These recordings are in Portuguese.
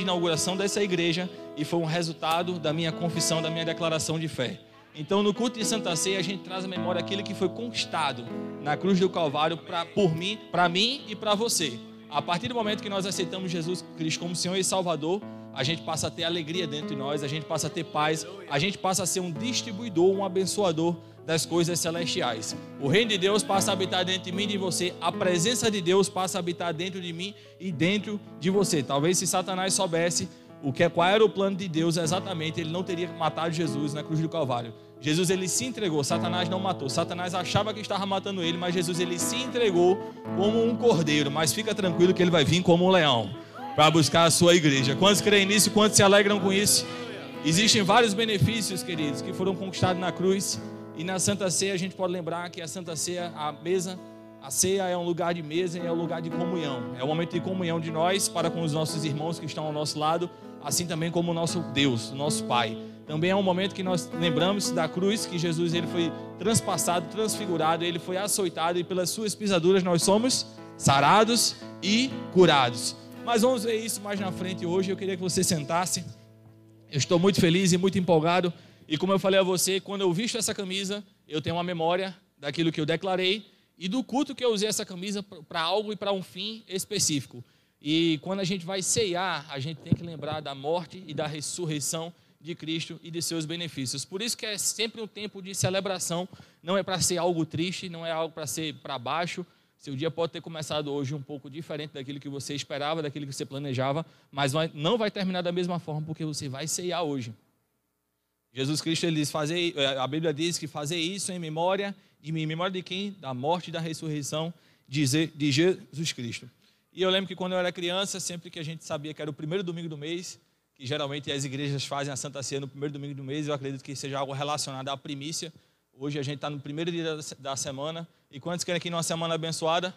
de inauguração dessa igreja e foi um resultado da minha confissão, da minha declaração de fé. Então, no culto de Santa Ceia, a gente traz à memória aquilo que foi conquistado na cruz do Calvário pra, por mim, para mim e para você. A partir do momento que nós aceitamos Jesus Cristo como Senhor e Salvador, a gente passa a ter alegria dentro de nós, a gente passa a ter paz, a gente passa a ser um distribuidor, um abençoador das coisas celestiais. O reino de Deus passa a habitar dentro de mim e de você, a presença de Deus passa a habitar dentro de mim e dentro de você. Talvez se Satanás soubesse o que qual era o plano de Deus exatamente, ele não teria matado Jesus na cruz do Calvário. Jesus ele se entregou, Satanás não matou. Satanás achava que estava matando ele, mas Jesus ele se entregou como um cordeiro, mas fica tranquilo que ele vai vir como um leão para buscar a sua igreja. Quantos creem nisso? Quantos se alegram com isso? Existem vários benefícios, queridos, que foram conquistados na cruz. E na Santa Ceia a gente pode lembrar que a Santa Ceia, a mesa, a ceia é um lugar de mesa e é um lugar de comunhão. É um momento de comunhão de nós para com os nossos irmãos que estão ao nosso lado, assim também como o nosso Deus, o nosso Pai. Também é um momento que nós lembramos da cruz, que Jesus ele foi transpassado, transfigurado, ele foi açoitado e pelas suas pisaduras nós somos sarados e curados. Mas vamos ver isso mais na frente hoje. Eu queria que você sentasse. Eu estou muito feliz e muito empolgado. E como eu falei a você, quando eu visto essa camisa, eu tenho uma memória daquilo que eu declarei e do culto que eu usei essa camisa para algo e para um fim específico. E quando a gente vai ceiar, a gente tem que lembrar da morte e da ressurreição de Cristo e de seus benefícios. Por isso que é sempre um tempo de celebração, não é para ser algo triste, não é algo para ser para baixo, seu dia pode ter começado hoje um pouco diferente daquilo que você esperava, daquilo que você planejava, mas não vai terminar da mesma forma porque você vai ceiar hoje. Jesus Cristo ele diz, fazer, a Bíblia diz que fazer isso em memória, de mim, em memória de quem? Da morte e da ressurreição de Jesus Cristo. E eu lembro que quando eu era criança, sempre que a gente sabia que era o primeiro domingo do mês, que geralmente as igrejas fazem a Santa Ceia no primeiro domingo do mês, eu acredito que seja algo relacionado à primícia, Hoje a gente está no primeiro dia da semana. E quantos querem aqui numa semana abençoada?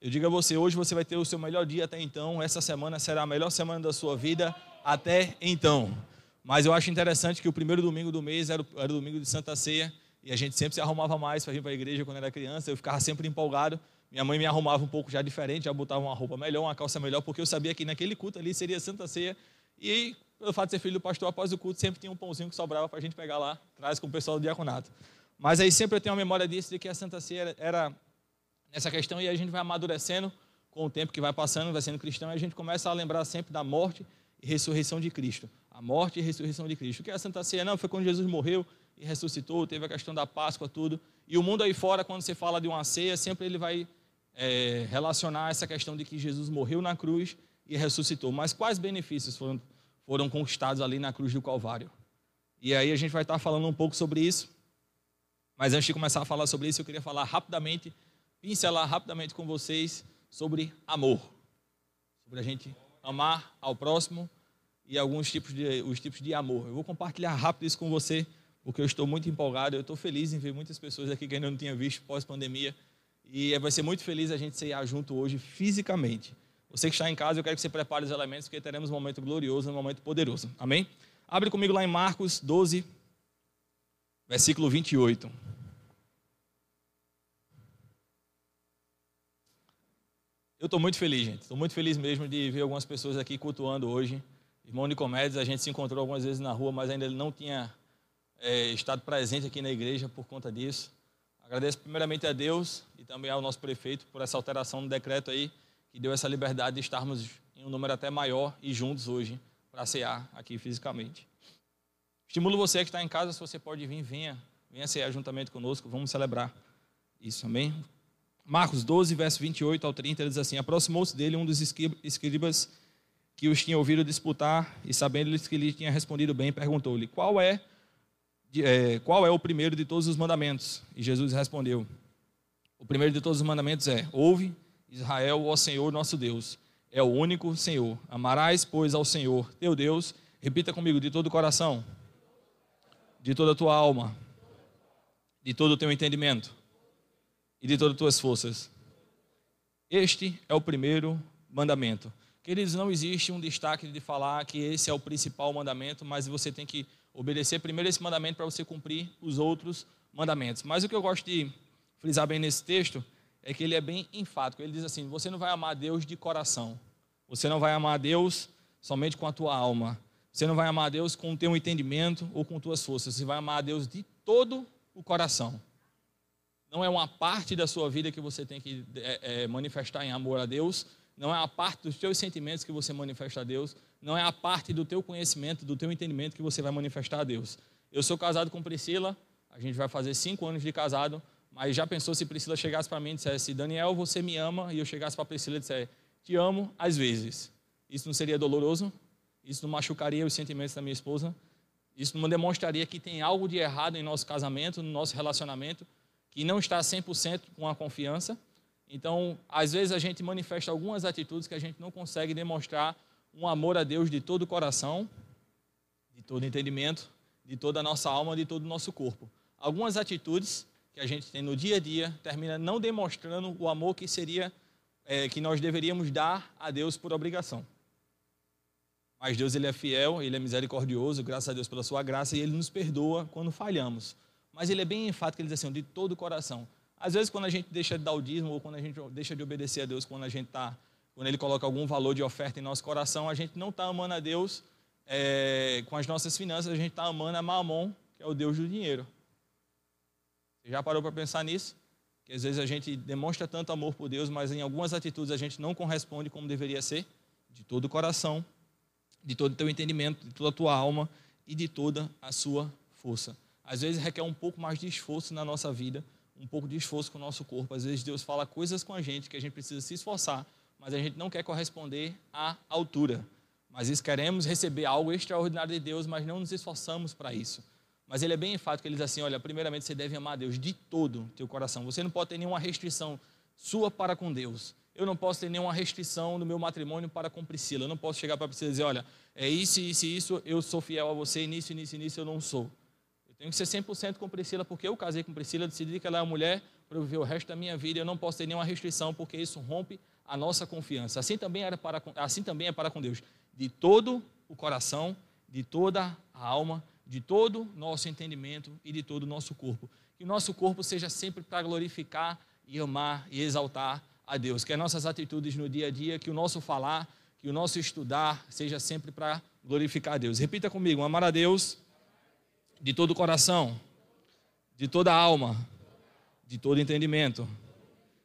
Eu digo a você, hoje você vai ter o seu melhor dia até então. Essa semana será a melhor semana da sua vida até então. Mas eu acho interessante que o primeiro domingo do mês era o, era o domingo de Santa Ceia. E a gente sempre se arrumava mais para vir para a igreja quando era criança. Eu ficava sempre empolgado. Minha mãe me arrumava um pouco já diferente, já botava uma roupa melhor, uma calça melhor, porque eu sabia que naquele culto ali seria Santa Ceia. E pelo fato de ser filho do pastor, após o culto, sempre tinha um pãozinho que sobrava para a gente pegar lá, traz com o pessoal do diaconato. Mas aí sempre eu tenho uma memória disso, de que a Santa Ceia era nessa questão, e a gente vai amadurecendo com o tempo que vai passando, vai sendo cristão, e a gente começa a lembrar sempre da morte e ressurreição de Cristo. Morte e ressurreição de Cristo. O que é a Santa Ceia? Não, foi quando Jesus morreu e ressuscitou, teve a questão da Páscoa, tudo. E o mundo aí fora, quando você fala de uma ceia, sempre ele vai é, relacionar essa questão de que Jesus morreu na cruz e ressuscitou. Mas quais benefícios foram foram conquistados ali na cruz do Calvário. E aí a gente vai estar falando um pouco sobre isso. Mas antes de começar a falar sobre isso, eu queria falar rapidamente, pincelar rapidamente com vocês sobre amor. Sobre a gente amar ao próximo e alguns tipos de, os tipos de amor. Eu vou compartilhar rápido isso com você, porque eu estou muito empolgado. Eu estou feliz em ver muitas pessoas aqui que ainda não tinha visto pós-pandemia. E vai ser muito feliz a gente cear junto hoje fisicamente. Você que está em casa, eu quero que você prepare os elementos, porque teremos um momento glorioso, um momento poderoso. Amém? Abre comigo lá em Marcos 12, versículo 28. Eu estou muito feliz, gente. Estou muito feliz mesmo de ver algumas pessoas aqui cultuando hoje. Irmão Nicomedes, a gente se encontrou algumas vezes na rua, mas ainda ele não tinha é, estado presente aqui na igreja por conta disso. Agradeço primeiramente a Deus e também ao nosso prefeito por essa alteração no decreto aí que deu essa liberdade de estarmos em um número até maior e juntos hoje para cear aqui fisicamente. Estimulo você que está em casa, se você pode vir, venha, venha cear juntamente conosco, vamos celebrar isso, amém? Marcos 12, verso 28 ao 30, ele diz assim: Aproximou-se dele um dos escribas que os tinha ouvido disputar, e sabendo-lhes que lhe tinha respondido bem, perguntou-lhe: qual é, é, qual é o primeiro de todos os mandamentos? E Jesus respondeu: O primeiro de todos os mandamentos é: Ouve, Israel, ó Senhor nosso Deus, é o único Senhor. Amarás, pois, ao Senhor teu Deus, repita comigo, de todo o coração, de toda a tua alma, de todo o teu entendimento e de todas as tuas forças. Este é o primeiro mandamento. Queridos, não existe um destaque de falar que esse é o principal mandamento, mas você tem que obedecer primeiro esse mandamento para você cumprir os outros mandamentos. Mas o que eu gosto de frisar bem nesse texto é que ele é bem enfático. Ele diz assim: você não vai amar Deus de coração. Você não vai amar Deus somente com a tua alma. Você não vai amar Deus com o teu entendimento ou com tuas forças. Você vai amar Deus de todo o coração. Não é uma parte da sua vida que você tem que é, é, manifestar em amor a Deus. Não é a parte dos teus sentimentos que você manifesta a Deus. Não é a parte do teu conhecimento, do teu entendimento que você vai manifestar a Deus. Eu sou casado com Priscila. A gente vai fazer cinco anos de casado. Mas já pensou se Priscila chegasse para mim e dissesse: Daniel, você me ama? E eu chegasse para Priscila e dissesse: Te amo às vezes. Isso não seria doloroso? Isso não machucaria os sentimentos da minha esposa? Isso não demonstraria que tem algo de errado em nosso casamento, no nosso relacionamento, que não está 100% com a confiança? Então, às vezes a gente manifesta algumas atitudes que a gente não consegue demonstrar um amor a Deus de todo o coração, de todo entendimento, de toda a nossa alma, de todo o nosso corpo. Algumas atitudes que a gente tem no dia a dia termina não demonstrando o amor que seria é, que nós deveríamos dar a Deus por obrigação. Mas Deus ele é fiel, ele é misericordioso, graças a Deus pela sua graça, e ele nos perdoa quando falhamos. Mas ele é bem enfático, ele diz assim, de todo o coração. Às vezes quando a gente deixa de dar o dízimo ou quando a gente deixa de obedecer a Deus, quando a gente está, quando ele coloca algum valor de oferta em nosso coração, a gente não está amando a Deus é, com as nossas finanças, a gente está amando a Mamon, que é o Deus do dinheiro. Você já parou para pensar nisso? Que às vezes a gente demonstra tanto amor por Deus, mas em algumas atitudes a gente não corresponde como deveria ser, de todo o coração, de todo o teu entendimento, de toda a tua alma e de toda a sua força. Às vezes requer um pouco mais de esforço na nossa vida, um pouco de esforço com o nosso corpo. Às vezes Deus fala coisas com a gente que a gente precisa se esforçar, mas a gente não quer corresponder à altura. Mas isso queremos receber algo extraordinário de Deus, mas não nos esforçamos para isso. Mas ele é bem enfático, ele diz assim, olha, primeiramente você deve amar a Deus de todo o teu coração. Você não pode ter nenhuma restrição sua para com Deus eu não posso ter nenhuma restrição no meu matrimônio para com Priscila. Eu não posso chegar para Priscila e dizer, olha, é isso, isso e isso, eu sou fiel a você, nisso, nisso nisso eu não sou. Tenho que ser 100% com Priscila, porque eu casei com Priscila, decidi que ela é uma mulher para viver o resto da minha vida, eu não posso ter nenhuma restrição, porque isso rompe a nossa confiança. Assim também, era para, assim também é para com Deus. De todo o coração, de toda a alma, de todo o nosso entendimento e de todo o nosso corpo. Que o nosso corpo seja sempre para glorificar e amar e exaltar a Deus, que as nossas atitudes no dia a dia, que o nosso falar, que o nosso estudar seja sempre para glorificar a Deus. Repita comigo: amar a Deus de todo o coração, de toda a alma, de todo entendimento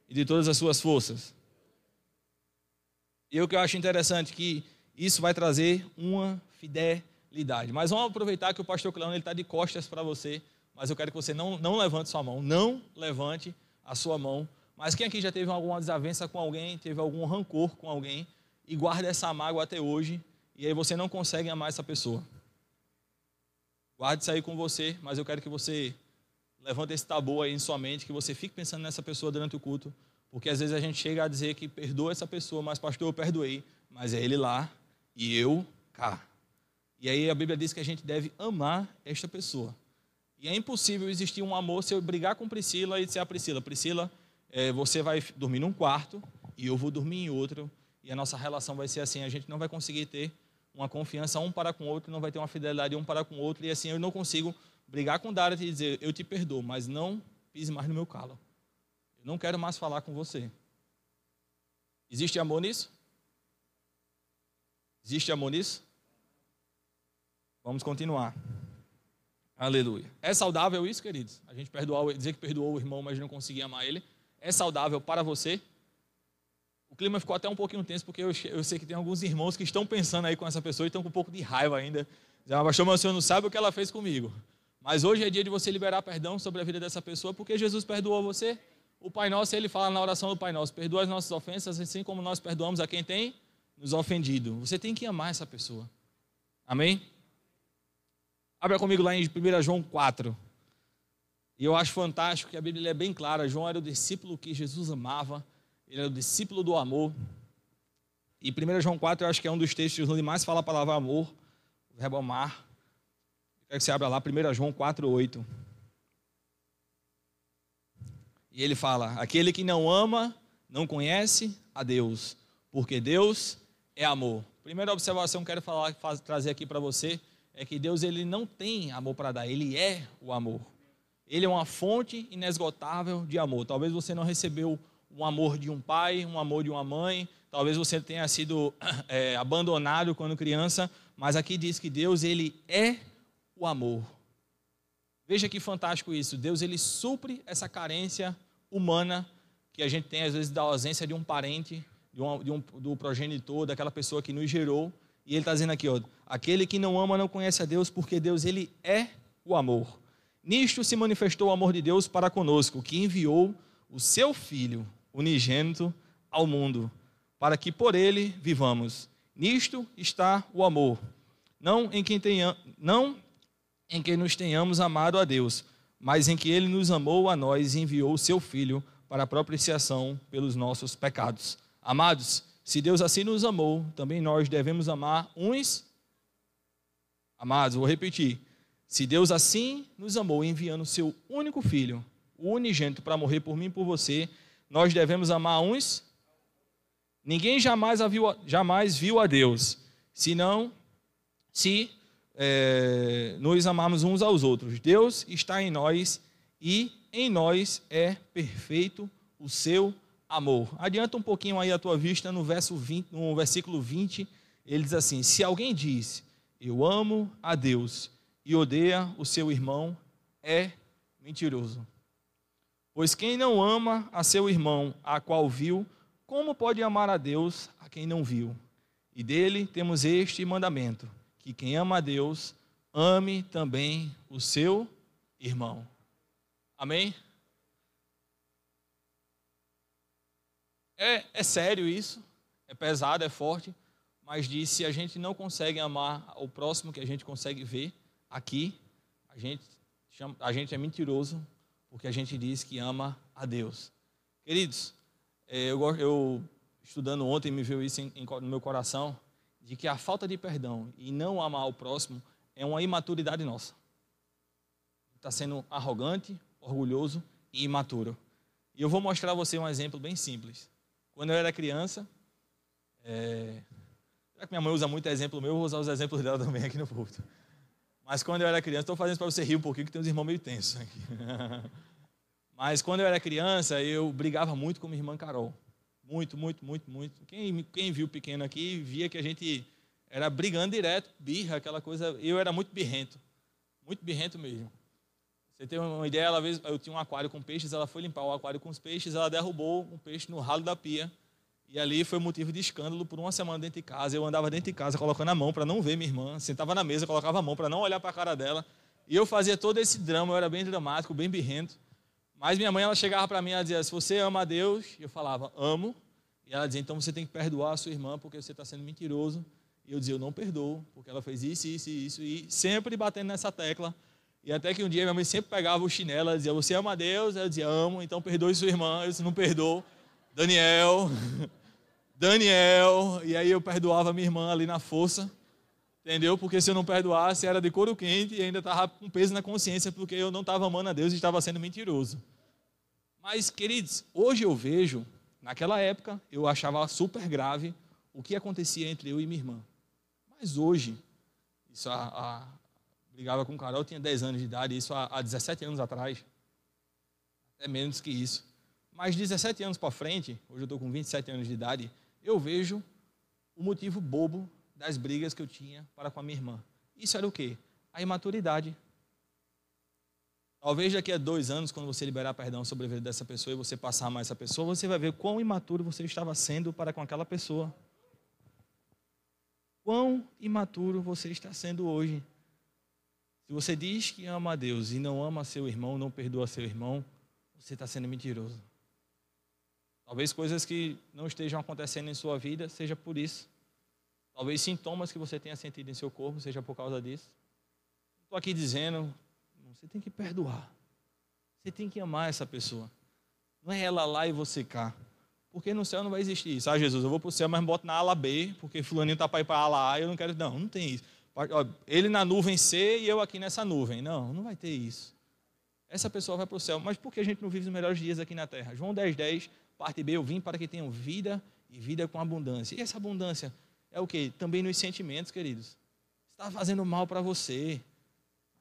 e de todas as suas forças. E o que eu acho interessante que isso vai trazer uma fidelidade. Mas vamos aproveitar que o pastor Cleão está de costas para você, mas eu quero que você não, não levante sua mão, não levante a sua mão mas quem aqui já teve alguma desavença com alguém, teve algum rancor com alguém e guarda essa mágoa até hoje e aí você não consegue amar essa pessoa? Guarde isso aí com você, mas eu quero que você levante esse tabu aí em sua mente, que você fique pensando nessa pessoa durante o culto, porque às vezes a gente chega a dizer que perdoa essa pessoa, mas pastor, eu perdoei, mas é ele lá e eu cá. E aí a Bíblia diz que a gente deve amar esta pessoa. E é impossível existir um amor se eu brigar com Priscila e disser a Priscila, Priscila, é, você vai dormir num quarto e eu vou dormir em outro, e a nossa relação vai ser assim, a gente não vai conseguir ter uma confiança um para com o outro, não vai ter uma fidelidade um para com o outro, e assim eu não consigo brigar com Dara e dizer, eu te perdoo, mas não pise mais no meu calo. Eu não quero mais falar com você. Existe amor nisso? Existe amor nisso? Vamos continuar. Aleluia. É saudável isso, queridos? A gente perdoar, dizer que perdoou o irmão, mas não conseguia amar ele é saudável para você? O clima ficou até um pouquinho tenso, porque eu, eu sei que tem alguns irmãos que estão pensando aí com essa pessoa e estão com um pouco de raiva ainda. Já, pastor, mas o senhor não sabe o que ela fez comigo. Mas hoje é dia de você liberar perdão sobre a vida dessa pessoa, porque Jesus perdoou você. O Pai Nosso, ele fala na oração do Pai Nosso: perdoa as nossas ofensas, assim como nós perdoamos a quem tem nos ofendido. Você tem que amar essa pessoa. Amém? Abra comigo lá em 1 João 4. E eu acho fantástico que a Bíblia é bem clara. João era o discípulo que Jesus amava, ele era o discípulo do amor. E 1 João 4 eu acho que é um dos textos onde mais fala a palavra amor, o verbo amar. Eu quero que você abra lá, 1 João 4, 8. E ele fala: Aquele que não ama, não conhece a Deus, porque Deus é amor. Primeira observação que eu quero falar, trazer aqui para você é que Deus ele não tem amor para dar, ele é o amor. Ele é uma fonte inesgotável de amor. Talvez você não recebeu um amor de um pai, um amor de uma mãe, talvez você tenha sido é, abandonado quando criança, mas aqui diz que Deus ele é o amor. Veja que fantástico isso. Deus ele supre essa carência humana que a gente tem às vezes da ausência de um parente, de um, de um, do progenitor, daquela pessoa que nos gerou. E ele está dizendo aqui, ó, aquele que não ama não conhece a Deus, porque Deus ele é o amor. Nisto se manifestou o amor de Deus para conosco, que enviou o seu Filho unigênito ao mundo, para que por ele vivamos. Nisto está o amor, não em quem tenha, não em que nos tenhamos amado a Deus, mas em que Ele nos amou a nós e enviou o Seu Filho para a propiciação pelos nossos pecados. Amados, se Deus assim nos amou, também nós devemos amar uns. Amados, vou repetir. Se Deus assim nos amou, enviando o Seu único Filho, o unigênito, para morrer por mim e por você, nós devemos amar uns. Ninguém jamais, viu, jamais viu a Deus, senão se é, nos amarmos uns aos outros. Deus está em nós e em nós é perfeito o seu amor. Adianta um pouquinho aí a tua vista no, verso 20, no versículo 20, ele diz assim: Se alguém diz, Eu amo a Deus e odeia o seu irmão, é mentiroso. Pois quem não ama a seu irmão, a qual viu, como pode amar a Deus a quem não viu? E dele temos este mandamento: que quem ama a Deus, ame também o seu irmão. Amém? É, é sério isso, é pesado, é forte, mas diz: se a gente não consegue amar o próximo que a gente consegue ver aqui, a gente, a gente é mentiroso, porque a gente diz que ama a Deus. Queridos, é, eu, eu estudando ontem me veio isso em, em, no meu coração de que a falta de perdão e não amar o próximo é uma imaturidade nossa. Está sendo arrogante, orgulhoso e imaturo. E eu vou mostrar a você um exemplo bem simples. Quando eu era criança, é... já que minha mãe usa muito exemplo meu, eu vou usar os exemplos dela também aqui no púlpito. Mas quando eu era criança, estou fazendo isso para você rir um pouquinho, que tem uns irmãos meio tensos aqui. Mas quando eu era criança, eu brigava muito com minha irmã Carol. Muito, muito, muito, muito. Quem, quem viu pequeno aqui via que a gente era brigando direto, birra, aquela coisa. Eu era muito birrento. Muito birrento mesmo. Você tem uma ideia, ela eu tinha um aquário com peixes, ela foi limpar o aquário com os peixes, ela derrubou um peixe no ralo da pia. E ali foi motivo de escândalo por uma semana dentro de casa. Eu andava dentro de casa colocando a mão para não ver minha irmã, sentava na mesa, colocava a mão para não olhar para a cara dela. E eu fazia todo esse drama, eu era bem dramático, bem birrento. Mas minha mãe, ela chegava para mim e dizia: Se você ama a Deus, eu falava: Amo. E ela dizia: Então você tem que perdoar a sua irmã porque você está sendo mentiroso. E eu dizia: Eu não perdoo, porque ela fez isso, isso e isso. E sempre batendo nessa tecla. E até que um dia minha mãe sempre pegava o chinelo e dizia: Você ama a Deus? Eu dizia: Amo, então perdoe sua irmã. Eu disse: Não perdoo. Daniel, Daniel. E aí eu perdoava minha irmã ali na força. Entendeu? Porque se eu não perdoasse, era de couro quente e ainda estava com peso na consciência, porque eu não estava amando a Deus e estava sendo mentiroso. Mas, queridos, hoje eu vejo, naquela época, eu achava super grave o que acontecia entre eu e minha irmã. Mas hoje, isso a, a brigava com o Carol, tinha 10 anos de idade, isso há, há 17 anos atrás, até menos que isso. Mas 17 anos para frente, hoje eu estou com 27 anos de idade, eu vejo o motivo bobo das brigas que eu tinha para com a minha irmã. Isso era o quê? A imaturidade. Talvez daqui a dois anos, quando você liberar perdão sobre a vida dessa pessoa e você passar mais essa pessoa, você vai ver quão imaturo você estava sendo para com aquela pessoa. Quão imaturo você está sendo hoje. Se você diz que ama a Deus e não ama seu irmão, não perdoa seu irmão, você está sendo mentiroso. Talvez coisas que não estejam acontecendo em sua vida seja por isso. Talvez sintomas que você tenha sentido em seu corpo seja por causa disso. Estou aqui dizendo, você tem que perdoar. Você tem que amar essa pessoa. Não é ela lá e você cá. Porque no céu não vai existir isso. Ah, Jesus, eu vou para o céu, mas boto na ala B, porque fulaninho está para ir para a ala A eu não quero. Não, não tem isso. Ele na nuvem C e eu aqui nessa nuvem. Não, não vai ter isso. Essa pessoa vai para o céu. Mas por que a gente não vive os melhores dias aqui na terra? João 10, 10, parte B, eu vim para que tenham vida e vida com abundância. E essa abundância é o que? Também nos sentimentos, queridos. Está fazendo mal para você.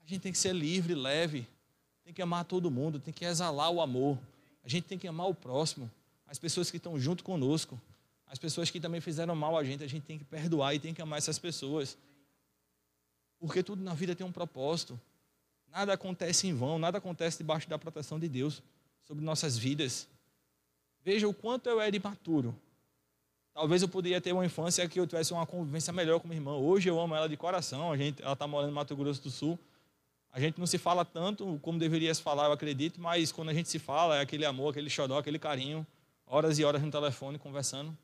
A gente tem que ser livre, leve. Tem que amar todo mundo, tem que exalar o amor. A gente tem que amar o próximo, as pessoas que estão junto conosco. as pessoas que também fizeram mal a gente, a gente tem que perdoar e tem que amar essas pessoas. Porque tudo na vida tem um propósito. Nada acontece em vão, nada acontece debaixo da proteção de Deus sobre nossas vidas. Veja o quanto eu era imaturo. Talvez eu poderia ter uma infância que eu tivesse uma convivência melhor com minha irmã. Hoje eu amo ela de coração. A gente, ela está morando no Mato Grosso do Sul. A gente não se fala tanto como deveria se falar, eu acredito, mas quando a gente se fala, é aquele amor, aquele xodó, aquele carinho, horas e horas no telefone conversando.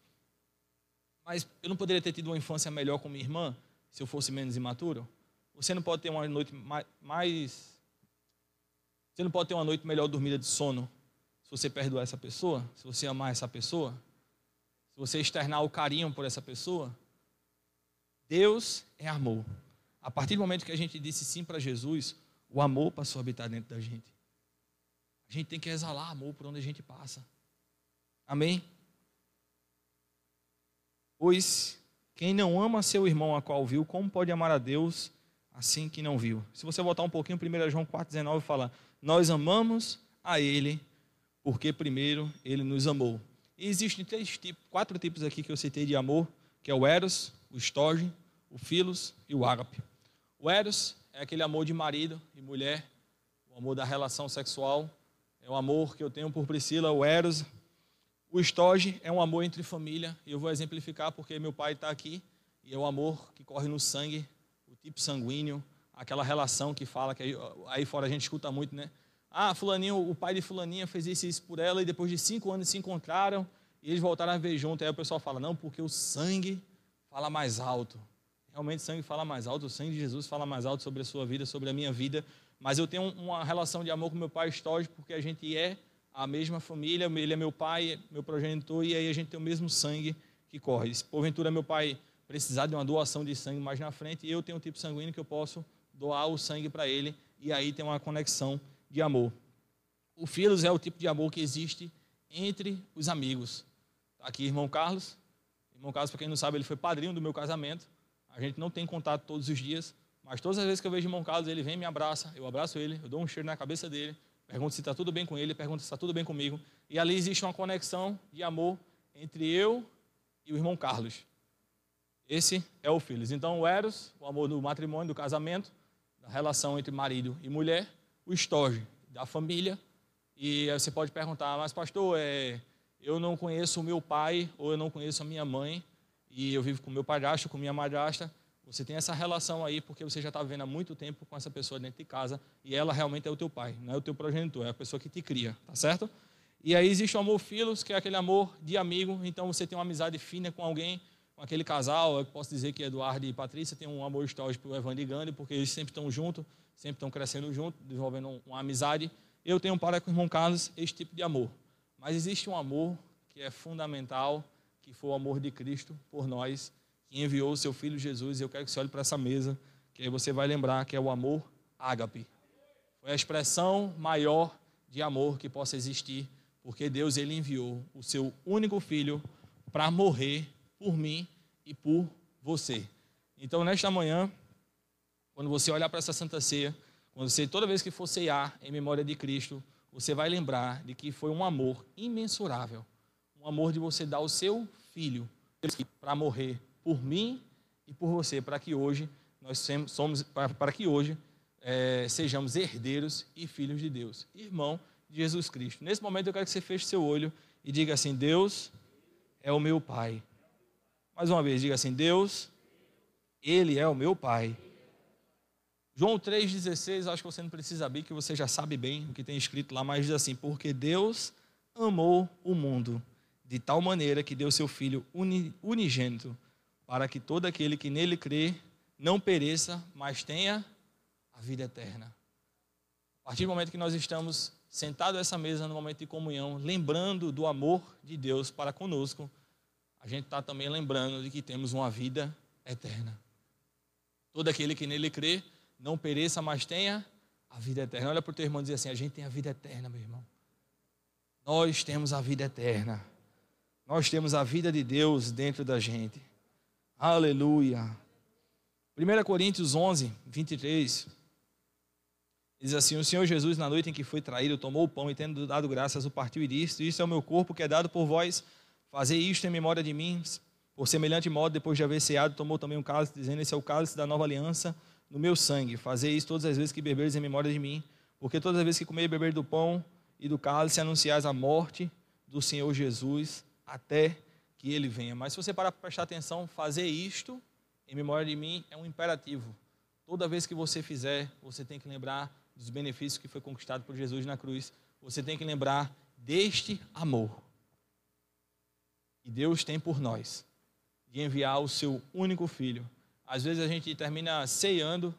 Mas eu não poderia ter tido uma infância melhor com minha irmã se eu fosse menos imaturo? Você não pode ter uma noite mais. Você não pode ter uma noite melhor dormida de sono você perdoar essa pessoa, se você amar essa pessoa, se você externar o carinho por essa pessoa. Deus é amor. A partir do momento que a gente disse sim para Jesus, o amor passou a habitar dentro da gente. A gente tem que exalar amor por onde a gente passa. Amém? Pois quem não ama seu irmão a qual viu, como pode amar a Deus assim que não viu? Se você voltar um pouquinho, 1 João 4,19 fala: Nós amamos a Ele, porque primeiro Ele nos amou. E existem três tipos, quatro tipos aqui que eu citei de amor, que é o Eros, o Storge, o Filos e o Ágape. O Eros é aquele amor de marido e mulher, o amor da relação sexual, é o amor que eu tenho por Priscila, o Eros o estoge é um amor entre família, e eu vou exemplificar porque meu pai está aqui, e é o amor que corre no sangue, o tipo sanguíneo, aquela relação que fala, que aí, aí fora a gente escuta muito, né? Ah, fulaninho, o pai de fulaninha fez isso isso por ela, e depois de cinco anos se encontraram, e eles voltaram a ver junto. Aí o pessoal fala, não, porque o sangue fala mais alto. Realmente o sangue fala mais alto, o sangue de Jesus fala mais alto sobre a sua vida, sobre a minha vida. Mas eu tenho uma relação de amor com meu pai estoge, porque a gente é a mesma família, ele é meu pai, meu progenitor, e aí a gente tem o mesmo sangue que corre. Se porventura meu pai precisar de uma doação de sangue mais na frente, eu tenho um tipo sanguíneo que eu posso doar o sangue para ele, e aí tem uma conexão de amor. O Filos é o tipo de amor que existe entre os amigos. Tá aqui, irmão Carlos. Irmão Carlos, para quem não sabe, ele foi padrinho do meu casamento. A gente não tem contato todos os dias, mas todas as vezes que eu vejo irmão Carlos, ele vem e me abraça, eu abraço ele, eu dou um cheiro na cabeça dele, Pergunta se está tudo bem com ele, pergunta se está tudo bem comigo. E ali existe uma conexão de amor entre eu e o irmão Carlos. Esse é o Filhos. Então, o Eros, o amor do matrimônio, do casamento, da relação entre marido e mulher. O Storge, da família. E você pode perguntar, mas pastor, é, eu não conheço o meu pai ou eu não conheço a minha mãe e eu vivo com meu padrasto, com minha madrasta. Você tem essa relação aí porque você já está vivendo há muito tempo com essa pessoa dentro de casa e ela realmente é o teu pai, não é o teu progenitor, é a pessoa que te cria, tá certo? E aí existe o amor filos, que é aquele amor de amigo, então você tem uma amizade fina com alguém, com aquele casal, eu posso dizer que Eduardo e Patrícia têm um amor histórico para o Evandro e Gandhi, porque eles sempre estão juntos, sempre estão crescendo juntos, desenvolvendo uma amizade. Eu tenho para com o irmão Carlos esse tipo de amor. Mas existe um amor que é fundamental, que foi o amor de Cristo por nós, que enviou o seu filho Jesus. E eu quero que você olhe para essa mesa, que aí você vai lembrar que é o amor ágape. Foi a expressão maior de amor que possa existir, porque Deus ele enviou o seu único filho para morrer por mim e por você. Então, nesta manhã, quando você olhar para essa Santa Ceia, quando você toda vez que for cear em memória de Cristo, você vai lembrar de que foi um amor imensurável, um amor de você dar o seu filho para morrer por mim e por você, para que hoje nós somos, para que hoje é, sejamos herdeiros e filhos de Deus, irmão de Jesus Cristo. Nesse momento eu quero que você feche seu olho e diga assim: Deus é o meu Pai. Mais uma vez, diga assim: Deus, Ele é o meu Pai. João 3,16, acho que você não precisa abrir, que você já sabe bem o que tem escrito lá, mas diz assim: Porque Deus amou o mundo de tal maneira que deu seu Filho unigênito para que todo aquele que nele crê não pereça, mas tenha a vida eterna. A partir do momento que nós estamos sentados a essa mesa no momento de comunhão, lembrando do amor de Deus para conosco, a gente está também lembrando de que temos uma vida eterna. Todo aquele que nele crê não pereça, mas tenha a vida eterna. Olha para o teu irmão e diz assim: a gente tem a vida eterna, meu irmão. Nós temos a vida eterna. Nós temos a vida de Deus dentro da gente. Aleluia. 1 Coríntios 11, 23. Diz assim: O Senhor Jesus, na noite em que foi traído, tomou o pão e, tendo dado graças, o partiu e disse: Isso é o meu corpo que é dado por vós. Fazer isto em memória de mim. Por semelhante modo, depois de haver ceado, tomou também um cálice, dizendo: Esse é o cálice da nova aliança no meu sangue. Fazer isso todas as vezes que beberes em memória de mim. Porque todas as vezes que comer e beber do pão e do cálice, anunciais a morte do Senhor Jesus até que ele venha. Mas se você parar para prestar atenção, fazer isto em memória de mim é um imperativo. Toda vez que você fizer, você tem que lembrar dos benefícios que foi conquistado por Jesus na cruz. Você tem que lembrar deste amor. E Deus tem por nós de enviar o seu único filho. Às vezes a gente termina ceando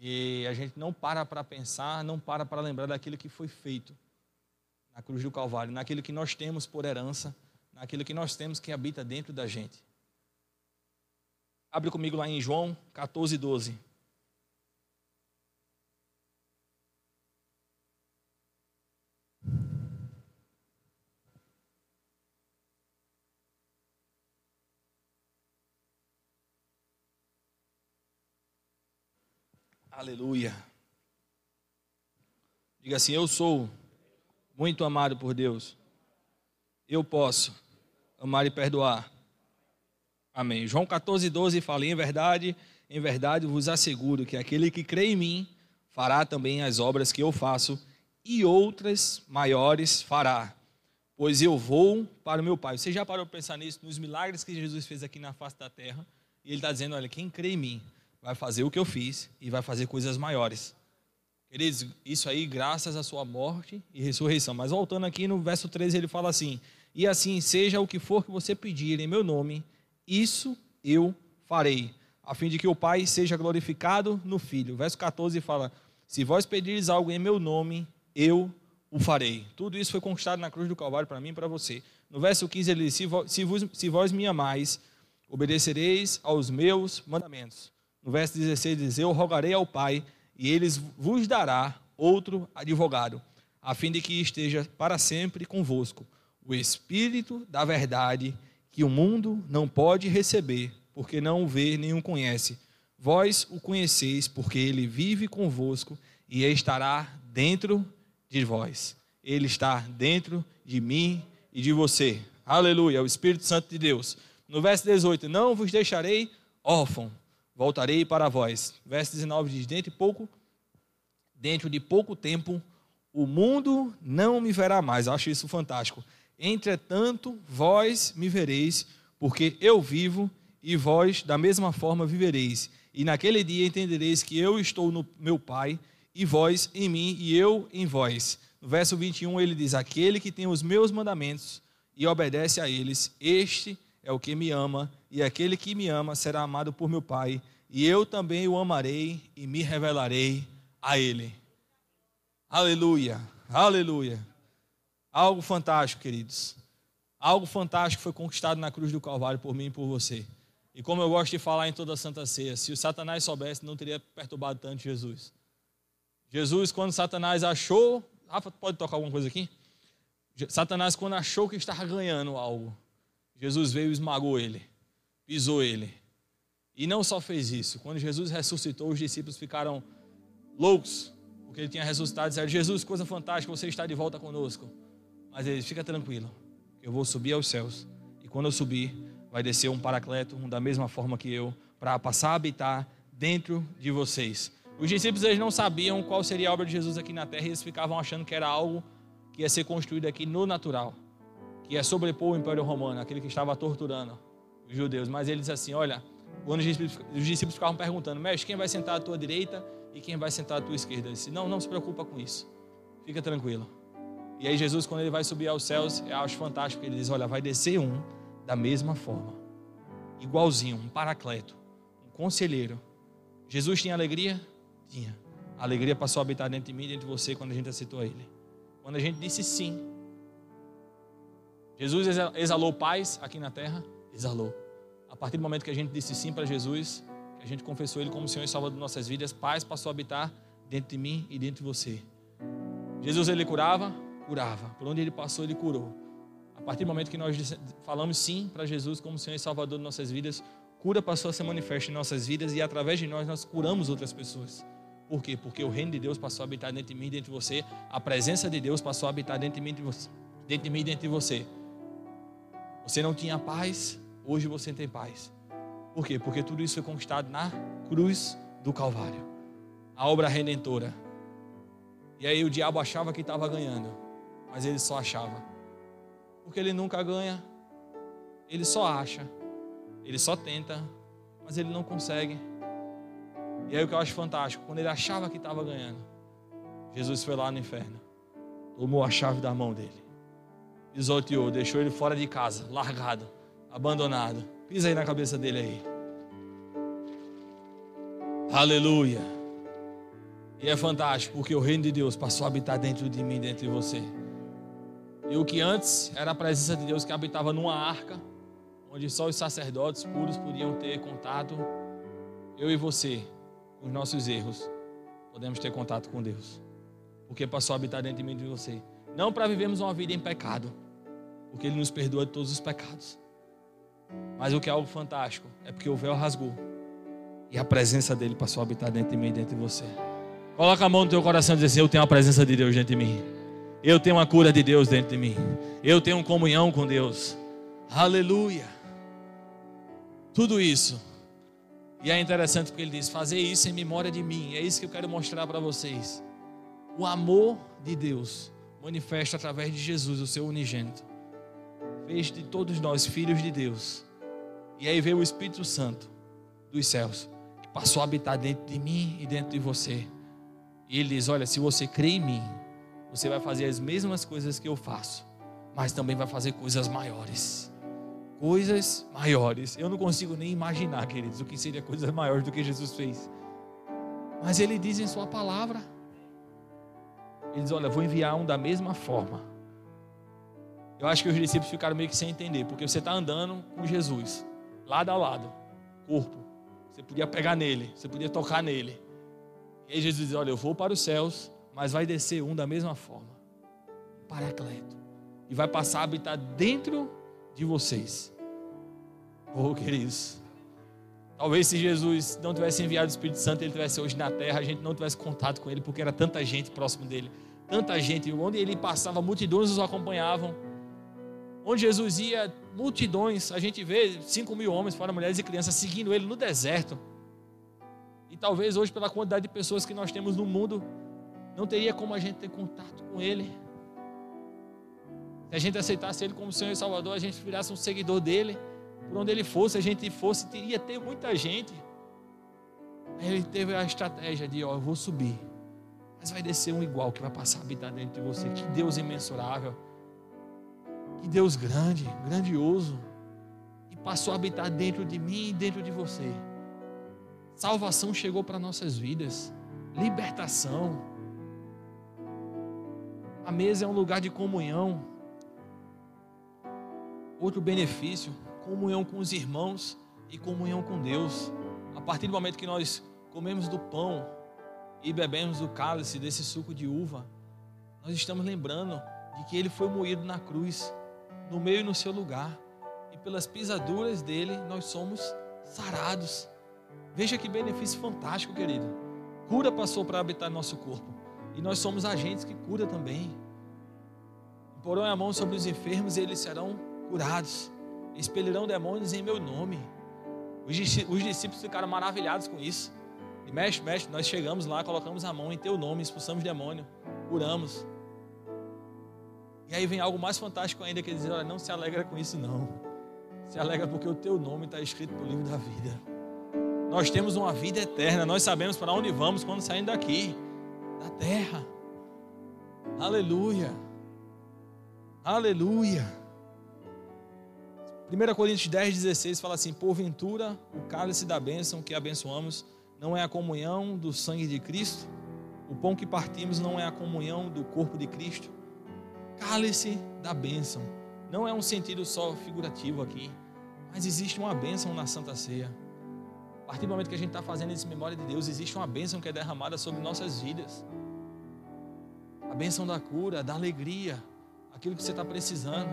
e a gente não para para pensar, não para para lembrar daquilo que foi feito na cruz do Calvário, naquilo que nós temos por herança, naquilo que nós temos que habita dentro da gente. Abre comigo lá em João 14, 12. Aleluia. Diga assim: Eu sou muito amado por Deus. Eu posso amar e perdoar. Amém. João 14, 12 fala: Em verdade, em verdade vos asseguro que aquele que crê em mim fará também as obras que eu faço, e outras maiores fará, pois eu vou para o meu Pai. Você já parou para pensar nisso, nos milagres que Jesus fez aqui na face da terra? E ele está dizendo: Olha, quem crê em mim vai fazer o que eu fiz e vai fazer coisas maiores. Queridos, isso aí graças à sua morte e ressurreição. Mas voltando aqui no verso 13, ele fala assim: E assim seja o que for que você pedir em meu nome, isso eu farei, a fim de que o Pai seja glorificado no Filho. Verso 14 fala: Se vós pedires algo em meu nome, eu o farei. Tudo isso foi conquistado na cruz do Calvário para mim e para você. No verso 15 ele diz: se vós, se, vós me amais, obedecereis aos meus mandamentos. No verso 16 diz: Eu rogarei ao Pai e eles vos dará outro advogado, a fim de que esteja para sempre convosco, o Espírito da verdade, que o mundo não pode receber, porque não o vê nem o conhece. Vós o conheceis, porque ele vive convosco e estará dentro de vós. Ele está dentro de mim e de você. Aleluia, o Espírito Santo de Deus. No verso 18: Não vos deixarei órfão voltarei para vós. Verso 19 diz: dentro de pouco, dentro de pouco tempo, o mundo não me verá mais. Acho isso fantástico. Entretanto, vós me vereis, porque eu vivo e vós da mesma forma vivereis. E naquele dia entendereis que eu estou no meu Pai, e vós em mim, e eu em vós. No verso 21 ele diz: Aquele que tem os meus mandamentos e obedece a eles, este é o que me ama, e aquele que me ama será amado por meu Pai, e eu também o amarei e me revelarei a ele. Aleluia, aleluia. Algo fantástico, queridos. Algo fantástico foi conquistado na cruz do Calvário por mim e por você. E como eu gosto de falar em toda a Santa Ceia, se o Satanás soubesse, não teria perturbado tanto Jesus. Jesus, quando Satanás achou. Rafa, pode tocar alguma coisa aqui? Satanás, quando achou que estava ganhando algo, Jesus veio e esmagou ele, pisou ele. E não só fez isso, quando Jesus ressuscitou, os discípulos ficaram loucos, porque ele tinha ressuscitado e disseram: Jesus, coisa fantástica, você está de volta conosco. Mas ele fica tranquilo, eu vou subir aos céus, e quando eu subir, vai descer um paracleto, um da mesma forma que eu, para passar a habitar dentro de vocês. Os discípulos eles não sabiam qual seria a obra de Jesus aqui na terra, e eles ficavam achando que era algo que ia ser construído aqui no natural que é sobrepor o Império Romano, aquele que estava torturando judeus. Mas ele diz assim: olha, quando os discípulos, ficavam perguntando, mestre, quem vai sentar à tua direita e quem vai sentar à tua esquerda? Ele disse: não, não se preocupa com isso, fica tranquilo. E aí Jesus, quando ele vai subir aos céus, eu acho fantástico, ele diz: olha, vai descer um da mesma forma, igualzinho, um paracleto, um conselheiro. Jesus tinha alegria? Tinha. A alegria passou a habitar dentro de mim e dentro de você quando a gente aceitou Ele. Quando a gente disse sim, Jesus exalou paz aqui na terra? Exalou. A partir do momento que a gente disse sim para Jesus, que a gente confessou Ele como Senhor e Salvador de nossas vidas, paz passou a habitar dentro de mim e dentro de você. Jesus ele curava, curava. Por onde ele passou, ele curou. A partir do momento que nós falamos sim para Jesus como Senhor e Salvador de nossas vidas, cura passou a ser manifesta em nossas vidas e através de nós nós curamos outras pessoas. Por quê? Porque o reino de Deus passou a habitar dentro de mim e dentro de você. A presença de Deus passou a habitar dentro de mim, e dentro de você. Você não tinha paz, hoje você tem paz. Por quê? Porque tudo isso foi conquistado na cruz do Calvário. A obra redentora. E aí o diabo achava que estava ganhando, mas ele só achava. Porque ele nunca ganha, ele só acha, ele só tenta, mas ele não consegue. E aí o que eu acho fantástico, quando ele achava que estava ganhando, Jesus foi lá no inferno, tomou a chave da mão dele, pisoteou, deixou ele fora de casa, largado, abandonado. Pisa aí na cabeça dele aí. Aleluia. E é fantástico, porque o reino de Deus passou a habitar dentro de mim, dentro de você. E o que antes era a presença de Deus que habitava numa arca, onde só os sacerdotes puros podiam ter contato, eu e você, com os nossos erros, podemos ter contato com Deus. Porque passou a habitar dentro de mim de você. Não para vivermos uma vida em pecado, porque Ele nos perdoa de todos os pecados. Mas o que é algo fantástico é porque o véu rasgou e a presença dele passou a habitar dentro de mim e dentro de você. Coloca a mão no teu coração e diz assim: Eu tenho a presença de Deus dentro de mim. Eu tenho a cura de Deus dentro de mim. Eu tenho comunhão com Deus. Aleluia. Tudo isso. E é interessante porque ele diz: Fazer isso em memória de mim. É isso que eu quero mostrar para vocês. O amor de Deus manifesta através de Jesus, o seu unigênito. Fez de todos nós filhos de Deus. E aí veio o Espírito Santo dos céus, que passou a habitar dentro de mim e dentro de você. E ele diz: Olha, se você crê em mim, você vai fazer as mesmas coisas que eu faço, mas também vai fazer coisas maiores. Coisas maiores. Eu não consigo nem imaginar, queridos, o que seria coisas maiores do que Jesus fez. Mas ele diz em Sua palavra: Ele diz: Olha, vou enviar um da mesma forma. Eu acho que os discípulos ficaram meio que sem entender, porque você está andando com Jesus, lado a lado, corpo. Você podia pegar nele, você podia tocar nele. E aí Jesus diz: Olha, eu vou para os céus, mas vai descer um da mesma forma Paracleto. E vai passar a habitar dentro de vocês. Oh, queridos. Talvez se Jesus não tivesse enviado o Espírito Santo, ele tivesse hoje na terra, a gente não tivesse contato com ele, porque era tanta gente próximo dele. Tanta gente. Onde ele passava, multidões os acompanhavam. Onde Jesus ia, multidões. A gente vê 5 mil homens, fora mulheres e crianças, seguindo ele no deserto. E talvez hoje, pela quantidade de pessoas que nós temos no mundo, não teria como a gente ter contato com Ele. Se a gente aceitasse Ele como Senhor e Salvador, a gente virasse um seguidor dele, por onde Ele fosse, a gente fosse, teria ter muita gente. Ele teve a estratégia de, ó, eu vou subir, mas vai descer um igual que vai passar a habitar dentro de você. Que Deus imensurável. Que Deus grande, grandioso. E passou a habitar dentro de mim e dentro de você. Salvação chegou para nossas vidas. Libertação. A mesa é um lugar de comunhão. Outro benefício, comunhão com os irmãos e comunhão com Deus. A partir do momento que nós comemos do pão e bebemos do cálice desse suco de uva, nós estamos lembrando de que ele foi moído na cruz, no meio e no seu lugar, e pelas pisaduras dele nós somos sarados. Veja que benefício fantástico, querido. Cura passou para habitar nosso corpo. E nós somos agentes que cura também. Porão a mão sobre os enfermos e eles serão curados. Expelirão demônios em meu nome. Os discípulos ficaram maravilhados com isso. E mexe, mexe, nós chegamos lá, colocamos a mão em teu nome, expulsamos demônio, curamos. E aí vem algo mais fantástico ainda, que dizer, olha, não se alegra com isso não. Se alegra porque o teu nome está escrito no livro da vida. Nós temos uma vida eterna, nós sabemos para onde vamos quando saímos daqui, da terra. Aleluia. Aleluia. 1 Coríntios 10, 16 fala assim: Porventura, o cálice da bênção que abençoamos não é a comunhão do sangue de Cristo? O pão que partimos não é a comunhão do corpo de Cristo? Cálice da bênção. Não é um sentido só figurativo aqui, mas existe uma bênção na Santa Ceia. A partir do momento que a gente está fazendo esse memória de Deus, existe uma bênção que é derramada sobre nossas vidas. A bênção da cura, da alegria, aquilo que você está precisando.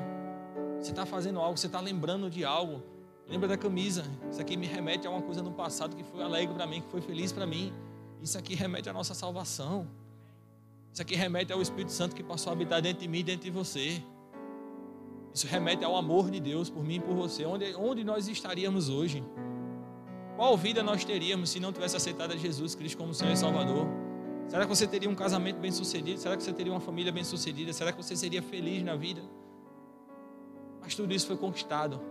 Você está fazendo algo, você está lembrando de algo. Lembra da camisa. Isso aqui me remete a uma coisa no passado que foi alegre para mim, que foi feliz para mim. Isso aqui remete à nossa salvação. Isso aqui remete ao Espírito Santo que passou a habitar dentro de mim e dentro de você. Isso remete ao amor de Deus por mim e por você. Onde, onde nós estaríamos hoje? Qual vida nós teríamos se não tivesse aceitado a Jesus Cristo como Senhor e Salvador? Será que você teria um casamento bem sucedido? Será que você teria uma família bem sucedida? Será que você seria feliz na vida? Mas tudo isso foi conquistado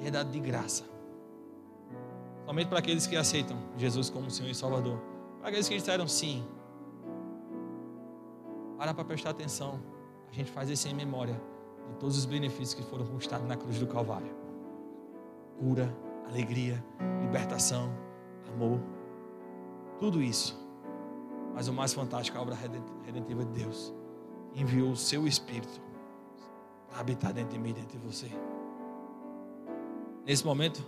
e é dado de graça. Somente para aqueles que aceitam Jesus como Senhor e Salvador. Para aqueles que disseram sim. Para para prestar atenção. A gente faz isso em memória de todos os benefícios que foram conquistados na cruz do Calvário. Cura, alegria, libertação, amor. Tudo isso. Mas o mais fantástico é a obra redentiva de Deus. Enviou o seu Espírito para habitar dentro de mim, dentro de você. Nesse momento,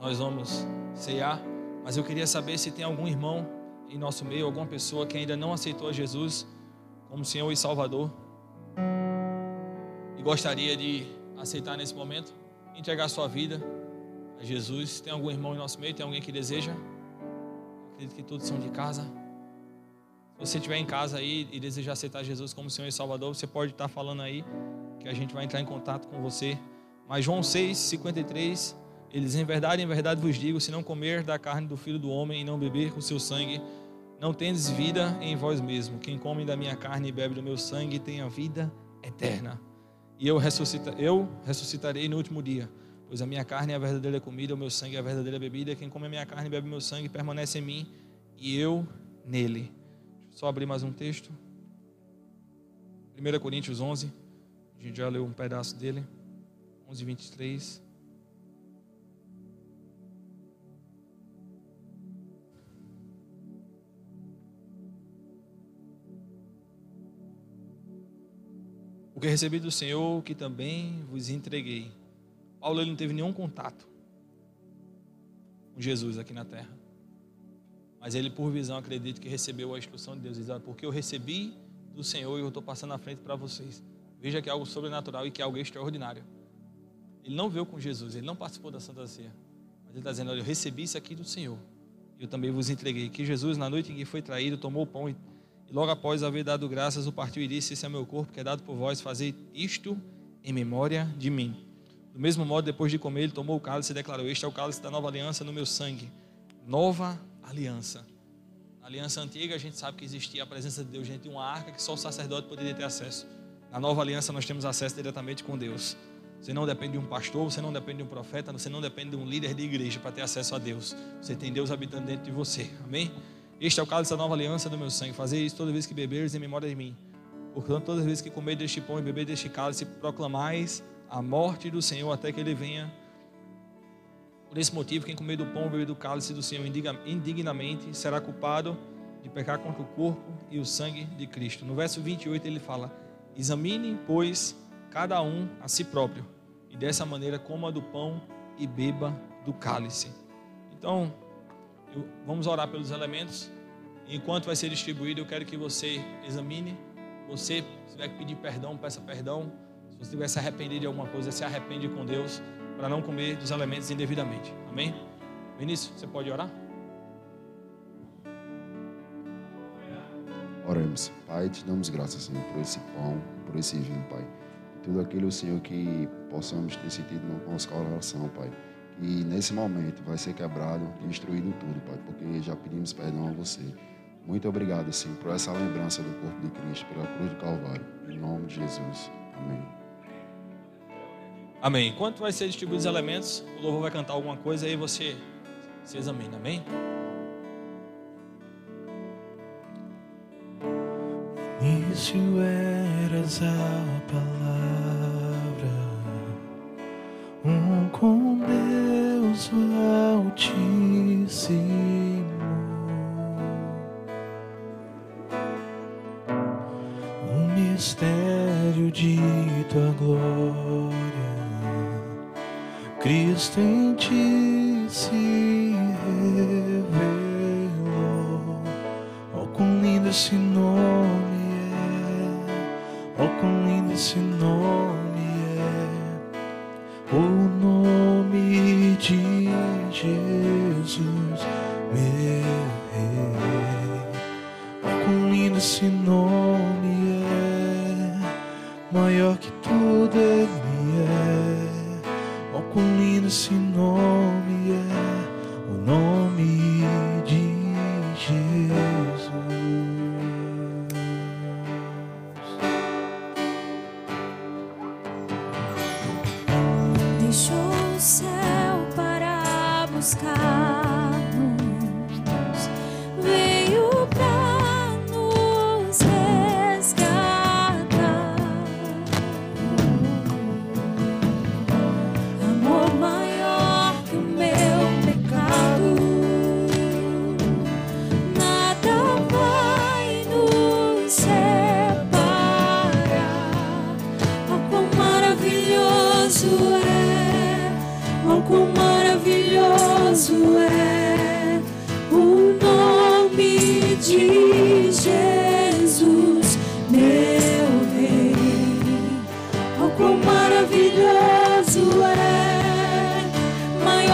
nós vamos ceiar, mas eu queria saber se tem algum irmão em nosso meio, alguma pessoa que ainda não aceitou Jesus como Senhor e Salvador e gostaria de aceitar nesse momento, entregar sua vida a Jesus. Tem algum irmão em nosso meio? Tem alguém que deseja? Acredito que todos são de casa. Se você estiver em casa aí e desejar aceitar Jesus como Senhor e Salvador, você pode estar falando aí que a gente vai entrar em contato com você. Mas João 6, 53, eles em verdade, em verdade vos digo, se não comer da carne do Filho do Homem e não beber o seu sangue, não tendes vida em vós mesmo. Quem come da minha carne e bebe do meu sangue tem a vida eterna. E eu, ressuscita, eu ressuscitarei no último dia. Pois a minha carne é a verdadeira comida, o meu sangue é a verdadeira bebida. Quem come a minha carne e bebe meu sangue permanece em mim e eu nele. Só abrir mais um texto. 1 Coríntios 11. A gente já leu um pedaço dele. 11, 23. O que recebi do Senhor, que também vos entreguei. Paulo ele não teve nenhum contato com Jesus aqui na terra. Mas ele, por visão, acredito que recebeu a instrução de Deus. Diz, porque eu recebi do Senhor e eu estou passando à frente para vocês. Veja que é algo sobrenatural e que é algo extraordinário. Ele não veio com Jesus, ele não participou da Santa Ceia. Mas ele está dizendo, olha, eu recebi isso aqui do Senhor. Eu também vos entreguei. Que Jesus, na noite em que foi traído, tomou o pão e e logo após haver dado graças, o partiu e disse: Esse é meu corpo que é dado por vós, fazei isto em memória de mim. Do mesmo modo, depois de comer, ele tomou o cálice e declarou: Este é o cálice da nova aliança no meu sangue. Nova aliança. Na aliança antiga, a gente sabe que existia a presença de Deus dentro de uma arca que só o sacerdote poderia ter acesso. Na nova aliança, nós temos acesso diretamente com Deus. Você não depende de um pastor, você não depende de um profeta, você não depende de um líder de igreja para ter acesso a Deus. Você tem Deus habitando dentro de você. Amém? Este é o cálice da nova aliança do meu sangue. Fazer isso toda vez que beberes em memória de mim. Portanto, todas as vezes que comer deste pão e beber deste cálice, proclamais a morte do Senhor até que ele venha. Por esse motivo, quem comer do pão ou beber do cálice do Senhor indignamente será culpado de pecar contra o corpo e o sangue de Cristo. No verso 28 ele fala: Examine, pois, cada um a si próprio, e dessa maneira coma do pão e beba do cálice. Então, vamos orar pelos elementos. Enquanto vai ser distribuído, eu quero que você examine. Você, se tiver que pedir perdão, peça perdão. Se você tiver se arrependido de alguma coisa, se arrepende com Deus para não comer dos elementos indevidamente. Amém? Vinícius, você pode orar? Oremos. Pai, te damos graças, Senhor, por esse pão, por esse vinho, Pai. Tudo aquilo, Senhor, que possamos ter sentido no nosso coração, Pai e nesse momento vai ser quebrado e destruído tudo, Pai, porque já pedimos perdão a você. Muito obrigado, Senhor, por essa lembrança do corpo de Cristo, pela cruz do Calvário. Em nome de Jesus. Amém. Amém. Enquanto vai ser distribuídos os elementos, o louvor vai cantar alguma coisa e aí você se examina. Amém? Início eras a palavra, se revelou. Oh, quão lindo esse nome é! Oh, quão lindo esse nome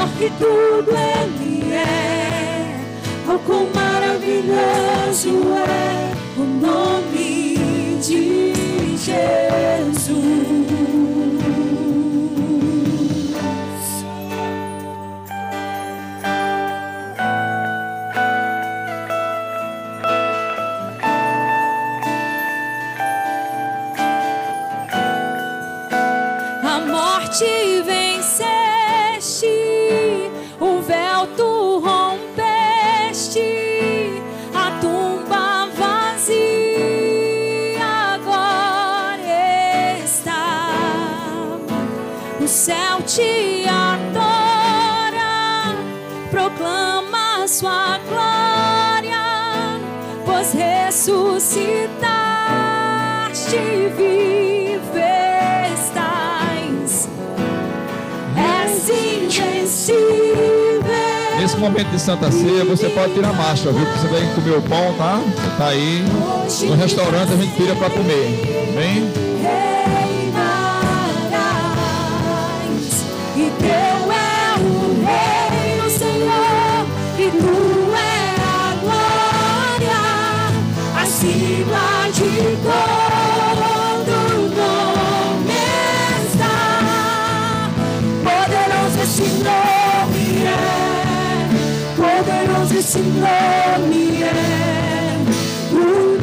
maior que tudo Ele é. Oh, quão maravilhoso é o nome de Jesus. Momento de Santa Ceia, você pode tirar a máscara, viu? Você vem comer o pão, tá? Você tá aí. No restaurante a gente tira para comer. Amém? Poderoso esse nome é. O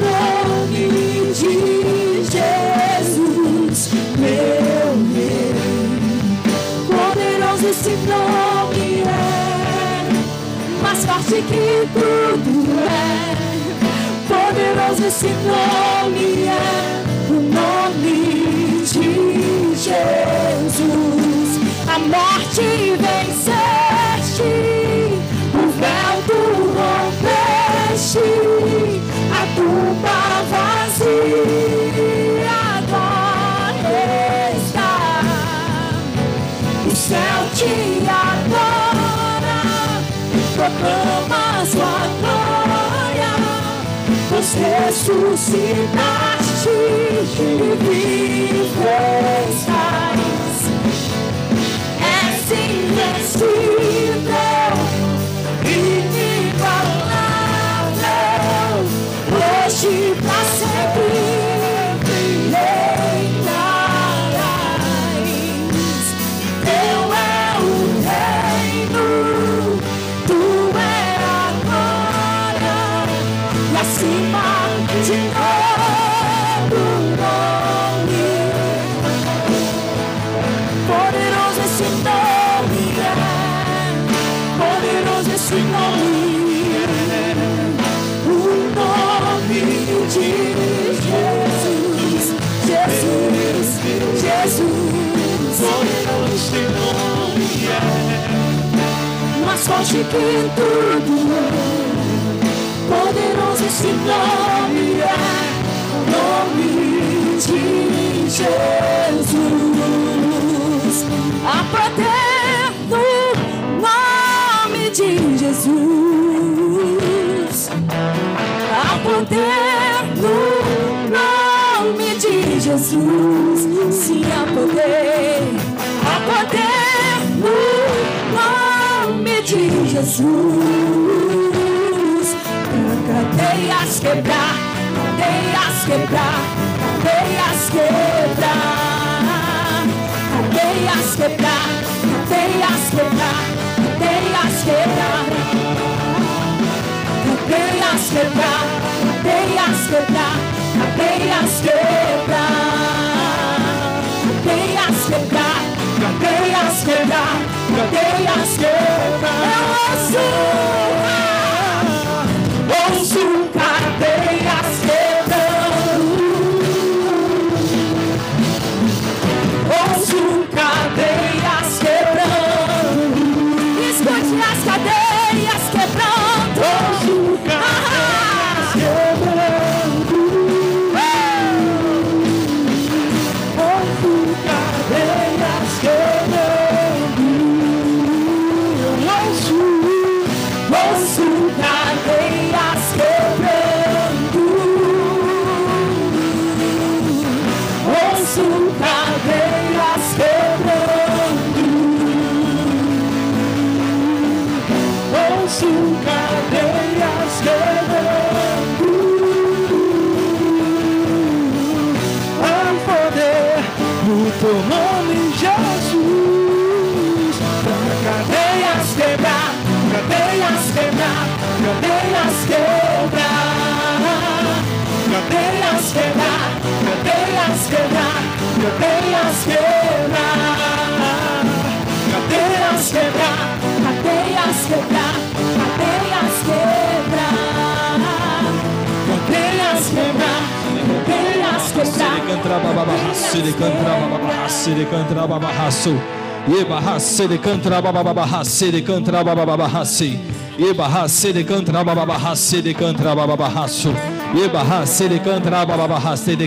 nome de Jesus, meu rei. Poderoso esse nome é, mais forte que tudo é. Poderoso esse nome é, o nome de Jesus. A morte venceste, vazia agora está. O céu te adora, proclama sua glória, pois ressuscitaste e estás. És invencível, hoje pra sempre Esse nome é, mais forte que tudo é. Poderoso esse nome é, nome de Jesus. A paterno nome de Jesus. A poder no nome de Jesus. Sim, poder, a poder de Jesus. Cadeias quebrar, cadeias quebrar, cadeias quebrar, cadeias quebrar, cadeias quebrar, cadeias quebrar, cadeias quebrar, cadeias quebrar, cadeias quebrar, cadeias quebrar, cadeias quebrar, cadeias quebrar. Eu ouço, ouço cadeias quebrar, cadeias quebrar. Cadeias quebrar, cadeias quebrar. Bababaha, sede cantra bababaha, sede cantra bababaha, su. Yebaha sede cantra bababaha, sede cantra bababaha, si. Yebaha sede cantra su. Yebaha sede cantra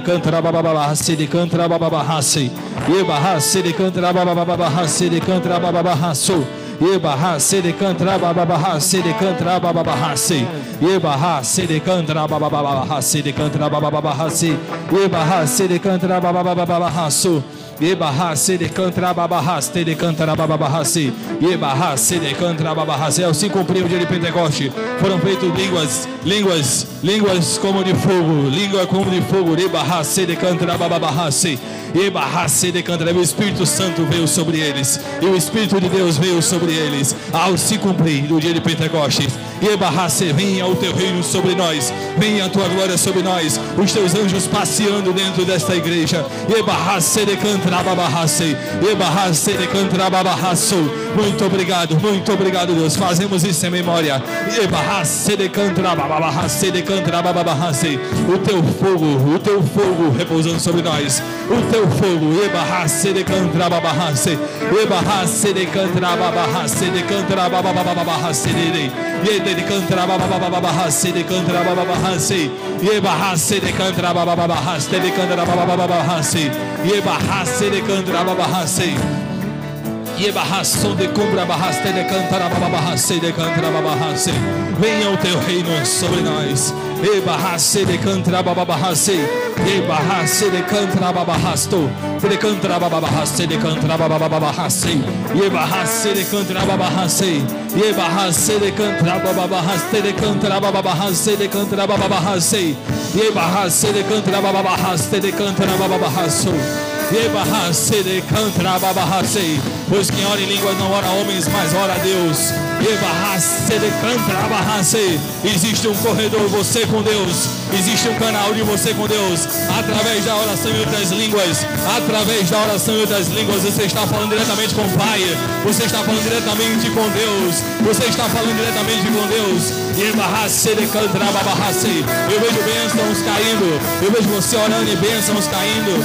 cantra bababaha, sede cantra bababaha, si. Yebaha sede cantra su. Yebaha sede cantra bababaha, sede cantra bababaha, si. Yebaha sede cantra bababaha, sede cantra bababaha, si. Yebaha sede cantra bababaha, su. Yebaha sede cantra babaha, sede cantra bababaha, si. Yebaha sede cantra bababaha, si. Ao se cumprir o dia de Pentecoste, foram feitas línguas, línguas, línguas como de fogo, língua como de fogo. Sede cantra bababaha, si. Yebaha sede cantra. O Espírito Santo veio sobre eles. E o Espírito de Deus veio sobre eles. Ao se cumprir o dia de Pentecostes. Yebahasse, venha o teu reino sobre nós, venha a tua glória sobre nós, os teus anjos passeando dentro desta igreja. Yebahasse de cantrababahasse, Yebahasse de cantrababahasso. Muito obrigado, muito obrigado, Deus. Fazemos isso em memória. O teu fogo, o teu fogo repousando sobre nós. O teu fogo, Yebahasse venha o teu reino sobre nós e bahase de cantra baba baba hase e bahase de cantra baba hasto de cantra baba baba hase de cantra baba baba hase ye bahase de cantra baba hase ye bahase de cantra baba baba hase de cantra baba baba hase de cantra baba baba hase ye bahase de cantra baba baba hase de cantra baba baba haso ye bahase de cantra baba hase pois quem ora em línguas não ora homens mas ora a Deus existe um corredor você com Deus. Existe um canal de você com Deus. Através da oração em outras línguas. Através da oração em outras línguas você está falando diretamente com o Pai. Você está falando diretamente com Deus. Você está falando diretamente com Deus. Eu vejo bênçãos caindo. Eu vejo você orando e bênçãos caindo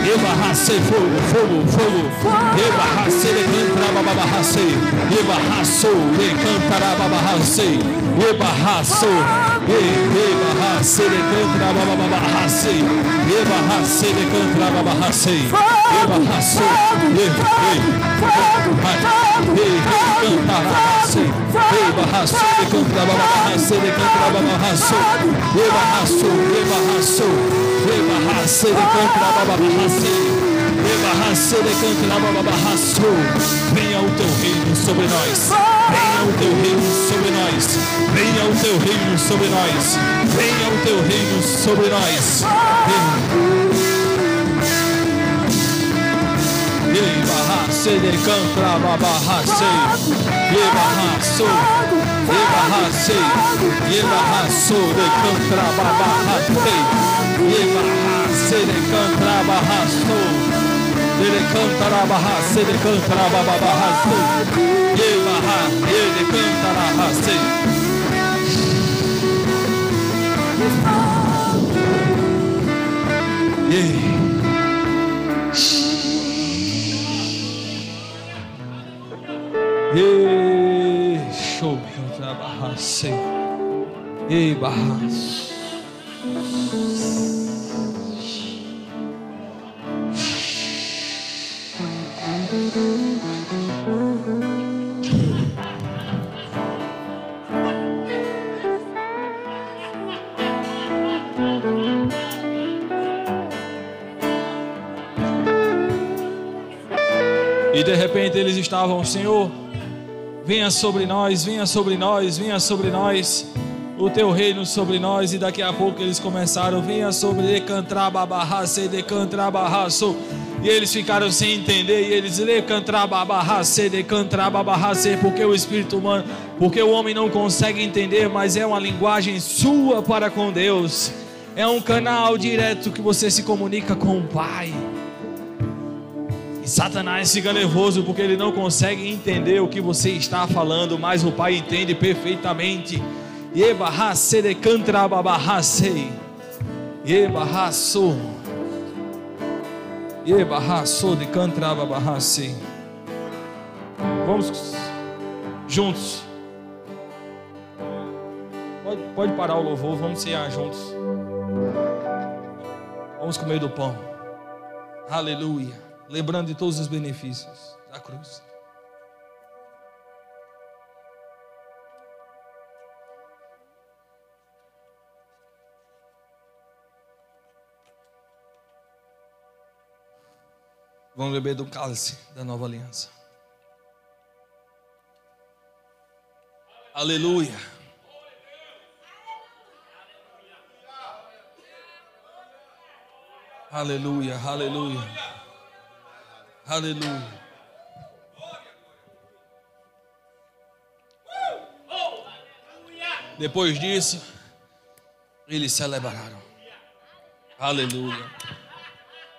babarraço e barrace Yebahasso de cubra barraste de cantra bababahasso. Yebahasse de cantra bababahasso. Yebahasse de cantra bababahasso. Yebahasse fogo, fogo, fogo. Yebahasse de cantra bababahasse. Yebahasso de cantra bababahasse. Yebahasso. Yebahasse de cantra bababahasse. Yebahasse de cantra bababahasse. Yebahasso. Yebahasse. Yebahasse. raço, de canta raço, de canta raço, eba raço, eba raço, eba raço, de canta raço. Venha o teu reino sobre nós. Venha o teu reino sobre nós. Venha o teu reino sobre nós. Venha o teu reino sobre nós. Ye bahase de cantra babahase. Ye bahaso. Ye bahase. Ye bahaso de cantra babahase. Ye bahase de. Ele cantará barrace, ele cantará bababarrace. Ye barrace. E de repente eles estavam, Senhor, venha sobre nós, venha sobre nós, venha sobre nós, o teu reino sobre nós. E daqui a pouco eles começaram, venha sobre decantrababarrace, decantrabarraço. E eles ficaram sem entender, e eles decantrababarrace, decantrababarrace, porque o espírito humano, porque o homem não consegue entender, mas é uma linguagem sua para com Deus. É um canal direto que você se comunica com o Pai. E Satanás fica nervoso porque ele não consegue entender o que você está falando, mas o Pai entende perfeitamente. Vamos juntos. Pode, pode parar o louvor, vamos cear juntos. Vamos comer do pão. Aleluia lembrando de todos os benefícios da cruz. Vamos beber do cálice da nova aliança. Aleluia. Aleluia, aleluia. Aleluia. Depois disso, eles celebraram. Aleluia.